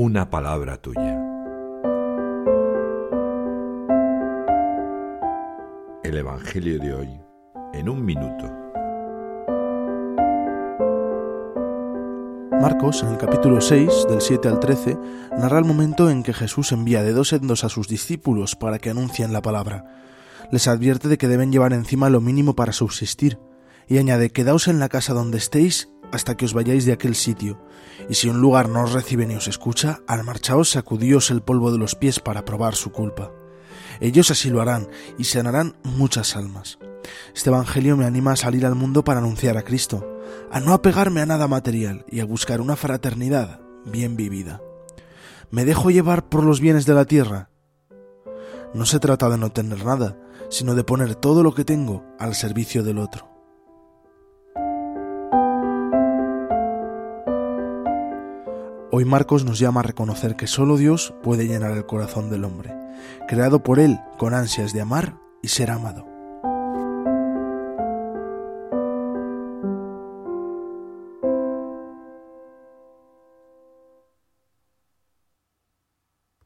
una palabra tuya. El Evangelio de hoy en un minuto. Marcos, en el capítulo 6, del 7 al 13, narra el momento en que Jesús envía de dos en dos a sus discípulos para que anuncien la palabra. Les advierte de que deben llevar encima lo mínimo para subsistir, y añade, quedaos en la casa donde estéis hasta que os vayáis de aquel sitio, y si un lugar no os recibe ni os escucha, al marchaos sacudíos el polvo de los pies para probar su culpa. Ellos así lo harán, y sanarán muchas almas. Este Evangelio me anima a salir al mundo para anunciar a Cristo, a no apegarme a nada material y a buscar una fraternidad bien vivida. ¿Me dejo llevar por los bienes de la tierra? No se trata de no tener nada, sino de poner todo lo que tengo al servicio del otro. Hoy Marcos nos llama a reconocer que solo Dios puede llenar el corazón del hombre, creado por Él con ansias de amar y ser amado.